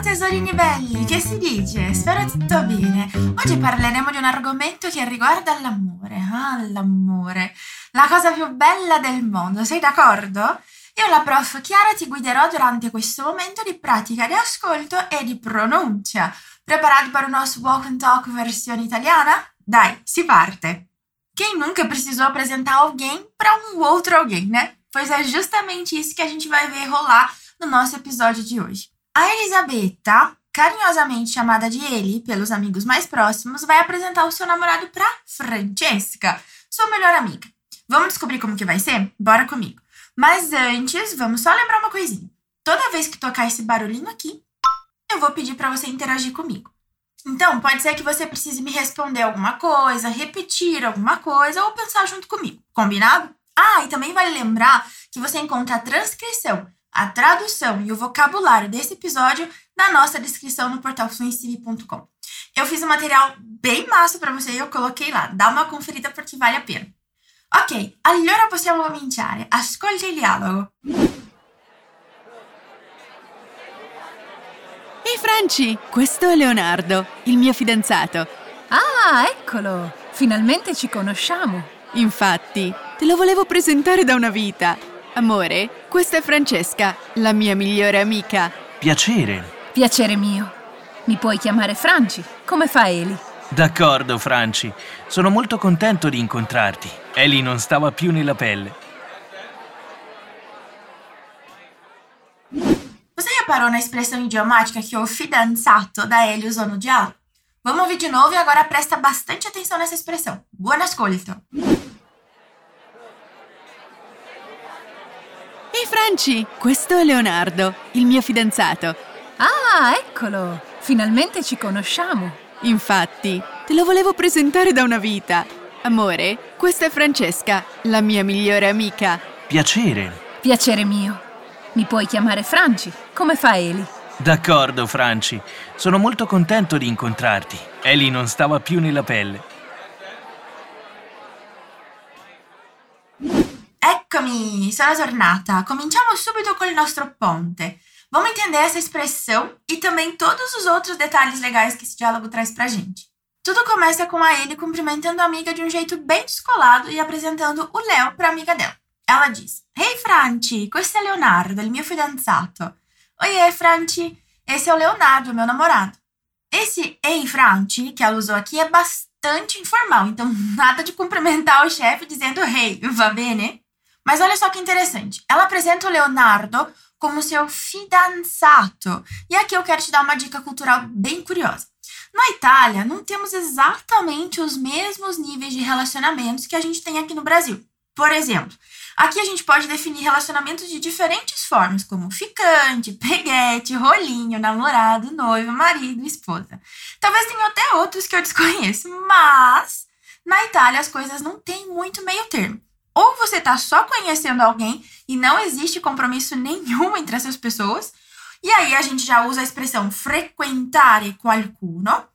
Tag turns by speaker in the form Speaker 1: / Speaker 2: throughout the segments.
Speaker 1: Ciao tesorini belli, che si dice? Spero tutto bene. Oggi parleremo di un argomento che riguarda l'amore. Ah, l'amore. La cosa più bella del mondo, sei d'accordo? Io, la prof Chiara, ti guiderò durante questo momento di pratica di ascolto e di pronuncia. Preparati para o nosso Walk and Talk versão italiana? Dai, si parte! Quem nunca precisou apresentar alguém para um outro alguém, né? Pois é justamente isso que a gente vai ver rolar no nosso episódio de hoje. A Elisabetta, carinhosamente chamada de Eli pelos amigos mais próximos, vai apresentar o seu namorado para Francesca, sua melhor amiga. Vamos descobrir como que vai ser? Bora comigo. Mas antes, vamos só lembrar uma coisinha. Toda vez que tocar esse barulhinho aqui, eu vou pedir para você interagir comigo. Então, pode ser que você precise me responder alguma coisa, repetir alguma coisa ou pensar junto comigo. Combinado? Ah, e também vale lembrar que você encontra a transcrição a tradução e o vocabulário desse episódio na nossa descrição no portal fluency.com. Eu fiz um material bem massa para você e eu coloquei lá. Dá uma conferida porque vale a pena. Ok, allora possiamo cominciare. Ascolta il dialogo.
Speaker 2: Ehi Franci, questo è Leonardo, il mio fidanzato.
Speaker 3: Ah, eccolo! Finalmente ci conosciamo.
Speaker 2: Infatti, te lo volevo presentare da una vita. Amore, questa è Francesca, la mia migliore amica.
Speaker 4: Piacere.
Speaker 3: Piacere mio. Mi puoi chiamare Franci, come fa Eli?
Speaker 4: D'accordo, Franci. Sono molto contento di incontrarti. Eli non stava più nella pelle.
Speaker 1: Você reparou na expressão idiomática que o fidanzato da Ellie usou no diálogo? Vamos ouvir de novo e agora presta bastante atenção nessa expressão. Buon ascolto!
Speaker 2: Franci, questo è Leonardo, il mio fidanzato.
Speaker 3: Ah, eccolo! Finalmente ci conosciamo.
Speaker 2: Infatti, te lo volevo presentare da una vita. Amore, questa è Francesca, la mia migliore amica.
Speaker 4: Piacere.
Speaker 3: Piacere mio. Mi puoi chiamare Franci, come fa Eli?
Speaker 4: D'accordo, Franci. Sono molto contento di incontrarti. Eli non stava più nella pelle.
Speaker 1: Eccomi, sono tornata. Cominciamo subito com o nostro ponte. Vamos entender essa expressão e também todos os outros detalhes legais que esse diálogo traz pra gente. Tudo começa com a ele cumprimentando a amiga de um jeito bem descolado e apresentando o Léo pra amiga dela. Ela diz: Hey Franci, questo è Leonardo, il mio fidanzato. Oiê, Franci, esse é o Leonardo, meu namorado. Esse Ei Franci que ela usou aqui é bastante informal, então nada de cumprimentar o chefe dizendo Hey, va bene? Mas olha só que interessante. Ela apresenta o Leonardo como seu fidanzato. E aqui eu quero te dar uma dica cultural bem curiosa. Na Itália, não temos exatamente os mesmos níveis de relacionamentos que a gente tem aqui no Brasil. Por exemplo, aqui a gente pode definir relacionamentos de diferentes formas, como ficante, peguete, rolinho, namorado, noivo, marido, esposa. Talvez tenha até outros que eu desconheço, mas na Itália as coisas não têm muito meio termo. Ou você está só conhecendo alguém e não existe compromisso nenhum entre essas pessoas, e aí a gente já usa a expressão frequentare qualcuno,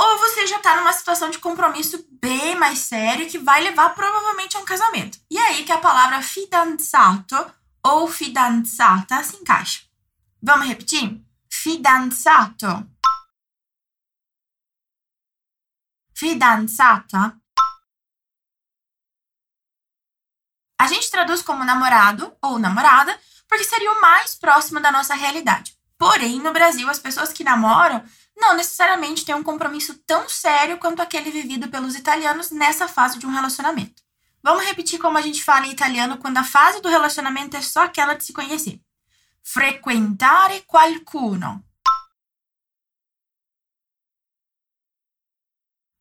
Speaker 1: ou você já está numa situação de compromisso bem mais sério que vai levar provavelmente a um casamento. E aí que a palavra fidanzato ou fidanzata se encaixa. Vamos repetir? Fidanzato. Fidanzata A gente traduz como namorado ou namorada porque seria o mais próximo da nossa realidade. Porém, no Brasil, as pessoas que namoram não necessariamente têm um compromisso tão sério quanto aquele vivido pelos italianos nessa fase de um relacionamento. Vamos repetir como a gente fala em italiano quando a fase do relacionamento é só aquela de se conhecer. Frequentare qualcuno.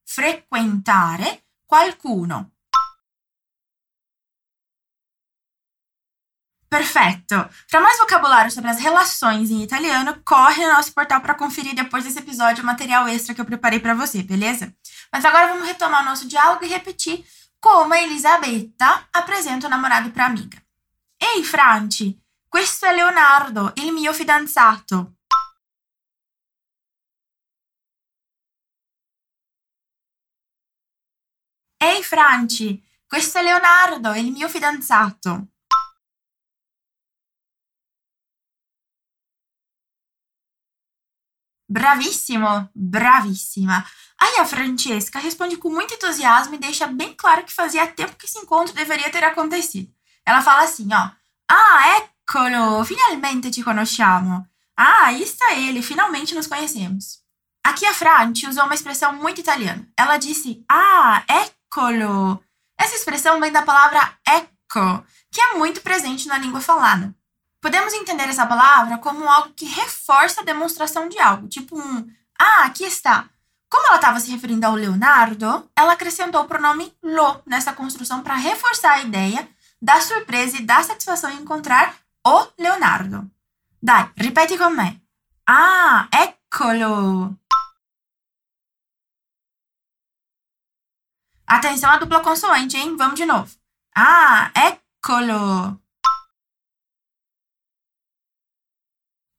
Speaker 1: Frequentare qualcuno. Perfeito! Para mais vocabulário sobre as relações em italiano, corre no nosso portal para conferir depois desse episódio o material extra que eu preparei para você, beleza? Mas agora vamos retomar o nosso diálogo e repetir como a Elisabetta apresenta o namorado para a amiga. Ehi Franci, questo è Leonardo, il mio fidanzato. Ehi Franci, questo è Leonardo, il mio fidanzato. Bravissimo, bravissima. Aí a Francesca responde com muito entusiasmo e deixa bem claro que fazia tempo que esse encontro deveria ter acontecido. Ela fala assim, ó: "Ah, eccolo, finalmente ci conosciamo." Ah, aí está ele, finalmente nos conhecemos. Aqui a Franci usou uma expressão muito italiana. Ela disse: "Ah, eccolo." Essa expressão vem da palavra ecco, que é muito presente na língua falada. Podemos entender essa palavra como algo que reforça a demonstração de algo, tipo um ah, aqui está. Como ela estava se referindo ao Leonardo, ela acrescentou o pronome lo nessa construção para reforçar a ideia da surpresa e da satisfação em encontrar o Leonardo. Dai, ripeti con me. Ah, eccolo! Atenção à dupla consoante, hein? Vamos de novo. Ah, eccolo!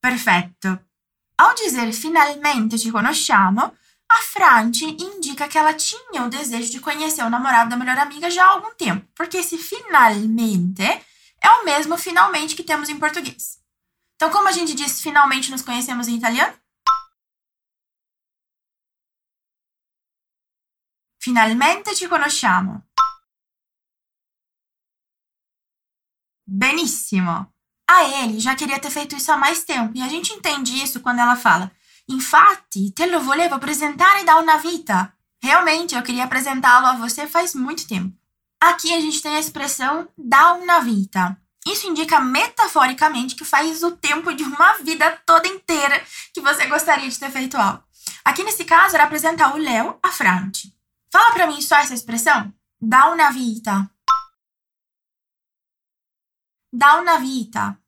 Speaker 1: Perfetto. Ao dizer finalmente ci conosciamo, a Franci indica que ela tinha o desejo de conhecer o namorado da melhor amiga já há algum tempo, porque esse finalmente é o mesmo finalmente que temos em português. Então, como a gente diz finalmente nos conhecemos em italiano? Finalmente ci conosciamo. Benissimo. A ele já queria ter feito isso há mais tempo, e a gente entende isso quando ela fala: Infatti, te lo volevo apresentare da una vita. Realmente, eu queria apresentá-lo a você faz muito tempo. Aqui a gente tem a expressão da una vita. Isso indica metaforicamente que faz o tempo de uma vida toda inteira que você gostaria de ter feito algo. Aqui nesse caso era apresentar o Léo a Franti. Fala para mim só essa expressão. Da una vita da una vita.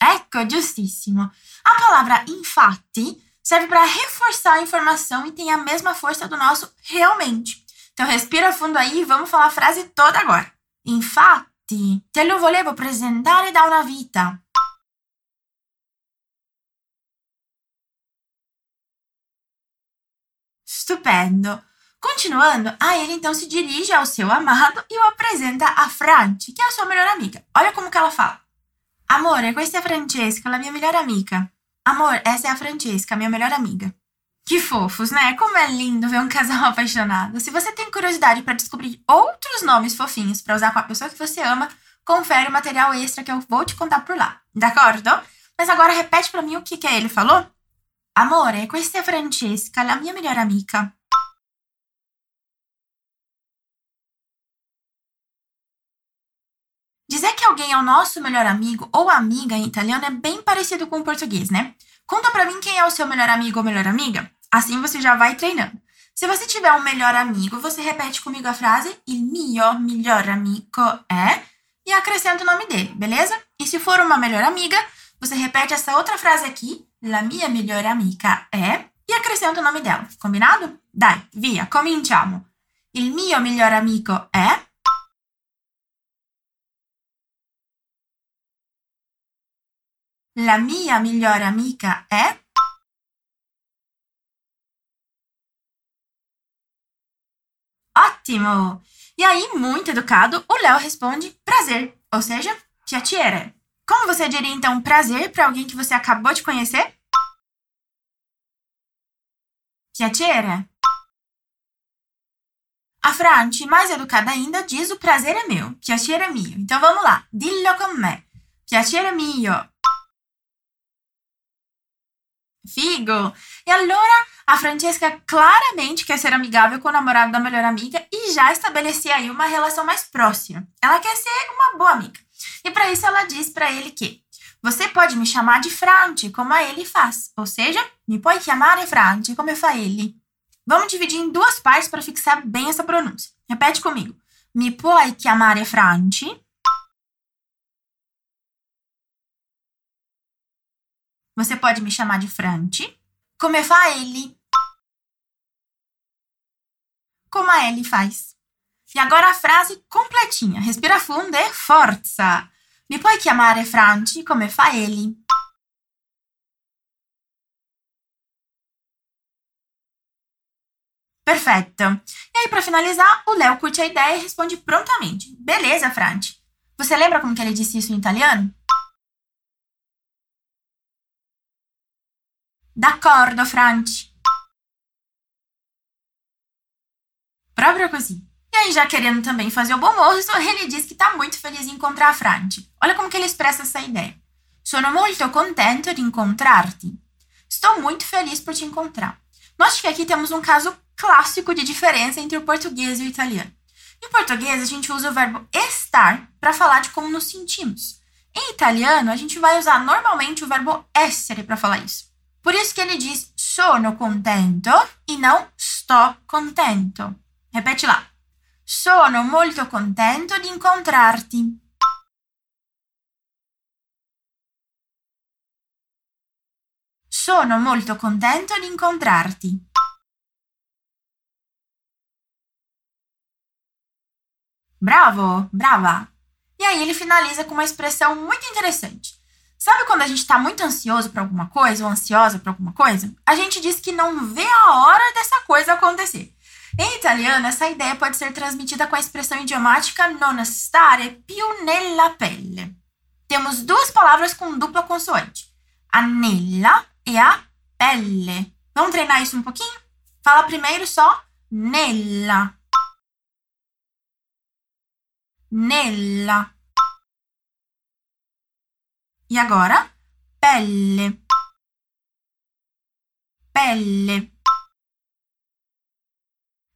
Speaker 1: Ecco, giustissimo. A palavra infatti serve para reforçar a informação e tem a mesma força do nosso realmente. Então respira fundo aí e vamos falar a frase toda agora. Infatti, te lo volevo presentare da una vita. Stupendo. Continuando, a ele então se dirige ao seu amado e o apresenta a Franci, que é a sua melhor amiga. Olha como que ela fala. Amore, questa è Francesca, la mia melhor amiga. Amor, essa é a Francesca, minha melhor amiga. Que fofos, né? Como é lindo ver um casal apaixonado. Se você tem curiosidade para descobrir outros nomes fofinhos para usar com a pessoa que você ama, confere o material extra que eu vou te contar por lá. D'accordo? Mas agora repete para mim o que, que ele falou. Amore, questa è Francesca, la mia melhor amiga. Dizer que alguém é o nosso melhor amigo ou amiga em italiano é bem parecido com o português, né? Conta pra mim quem é o seu melhor amigo ou melhor amiga. Assim você já vai treinando. Se você tiver um melhor amigo, você repete comigo a frase il mio melhor amigo é e acrescenta o nome dele, beleza? E se for uma melhor amiga, você repete essa outra frase aqui, la mia melhor amiga é e acrescenta o nome dela, combinado? Dai, via, cominciamo. Il mio melhor amigo é La mia migliore amica è? Ótimo! E aí, muito educado, o Léo responde prazer, ou seja, piacere. Como você diria então prazer para alguém que você acabou de conhecer? Piacere. A Franci, mais educada ainda, diz o prazer é meu, piacere é mio. Então vamos lá, dillo con me. Piacere mio. Figo! E allora a Francesca claramente quer ser amigável com o namorado da melhor amiga e já estabelecer aí uma relação mais próxima. Ela quer ser uma boa amiga. E para isso ela diz para ele que você pode me chamar de Franci, como a ele faz. Ou seja, me pode chamar de Franci, como fa ele. Vamos dividir em duas partes para fixar bem essa pronúncia. Repete comigo. Mi puoi chiamare Franci? Você pode me chamar de Franti. Come fa ele? Como a ele faz. E agora a frase completinha. Respira fundo e forza. Mi puoi chiamare Franci come fa ele? Perfetto. E aí, para finalizar, o Léo curte a ideia e responde prontamente. Beleza, Franci. Você lembra como que ele disse isso em italiano? D'accordo, Franci. Proprio così. E aí, já querendo também fazer o bom moço, ele diz que está muito feliz em encontrar a Franci. Olha como que ele expressa essa ideia. Sono molto contento di incontrarti. Estou muito feliz por te encontrar. Note que aqui temos um caso clássico de diferença entre o português e o italiano. Em português, a gente usa o verbo estar para falar de como nos sentimos. Em italiano, a gente vai usar normalmente o verbo essere para falar isso. Por isso que ele diz sono contento e não sto contento. Repete lá. Sono molto contento di incontrarti. Sono molto contento di incontrarti. Bravo, brava. E aí ele finaliza com uma expressão muito interessante. Sabe quando a gente está muito ansioso para alguma coisa ou ansiosa para alguma coisa? A gente diz que não vê a hora dessa coisa acontecer. Em italiano, essa ideia pode ser transmitida com a expressão idiomática non stare più nella pelle. Temos duas palavras com dupla consoante, a nella e a pelle. Vamos treinar isso um pouquinho? Fala primeiro só nella. Nella. E agora? Pelle. Pelle.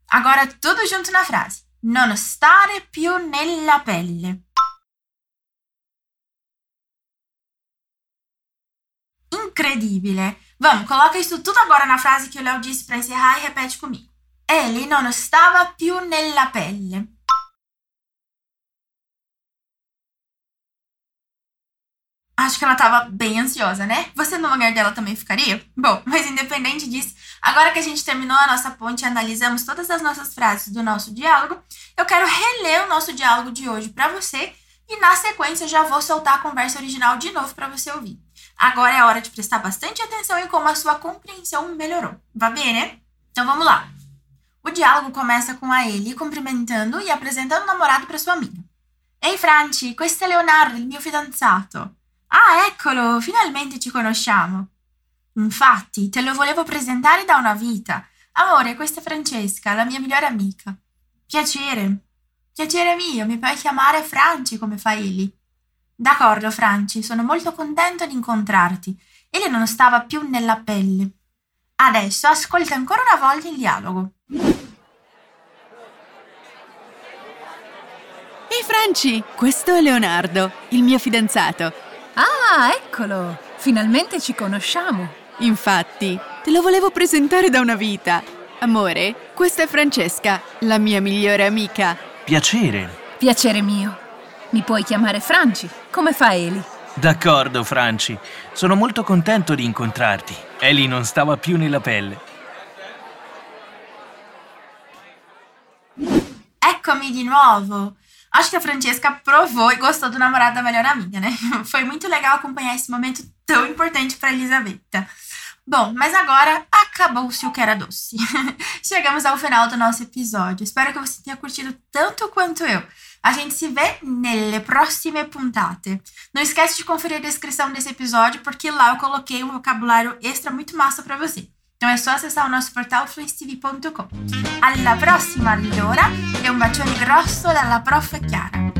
Speaker 1: Agora tudo junto na frase. Non stare più nella pelle. Incredibile! Vamos, coloca isso tudo agora na frase que o Léo disse para encerrar e repete comigo. Ele non stava più nella pelle. Acho que ela estava bem ansiosa, né? Você no lugar dela também ficaria? Bom, mas independente disso, agora que a gente terminou a nossa ponte e analisamos todas as nossas frases do nosso diálogo, eu quero reler o nosso diálogo de hoje para você e na sequência já vou soltar a conversa original de novo para você ouvir. Agora é hora de prestar bastante atenção em como a sua compreensão melhorou. Vai bem, né? Então vamos lá. O diálogo começa com a ele cumprimentando e apresentando o namorado para sua amiga. Ehi Franci, questo è Leonardo, il mio fidanzato. Ah, eccolo, finalmente ci conosciamo. Infatti, te lo volevo presentare da una vita. Amore, questa è Francesca, la mia migliore amica. Piacere. Piacere mio, mi puoi chiamare Franci come fa Eli. D'accordo, Franci, sono molto contento di incontrarti. Eli non stava più nella pelle. Adesso ascolta ancora una volta il dialogo.
Speaker 2: Ehi Franci, questo è Leonardo, il mio fidanzato.
Speaker 3: Ah, eccolo! Finalmente ci conosciamo.
Speaker 2: Infatti, te lo volevo presentare da una vita. Amore, questa è Francesca, la mia migliore amica.
Speaker 4: Piacere.
Speaker 3: Piacere mio. Mi puoi chiamare Franci, come fa Eli?
Speaker 4: D'accordo, Franci. Sono molto contento di incontrarti. Eli non stava più nella pelle.
Speaker 1: Eccomi di nuovo! Acho que a Francesca provou e gostou do namorado da melhor amiga, né? Foi muito legal acompanhar esse momento tão importante para Elisabetta. Bom, mas agora acabou-se o que era doce. Chegamos ao final do nosso episódio. Espero que você tenha curtido tanto quanto eu. A gente se vê nelle prossime puntate. Não esquece de conferir a descrição desse episódio, porque lá eu coloquei um vocabulário extra muito massa para você. Então é só acessar o nosso portal fluencytv.com. Alla prossima allora e un bacione grosso dalla prof Chiara.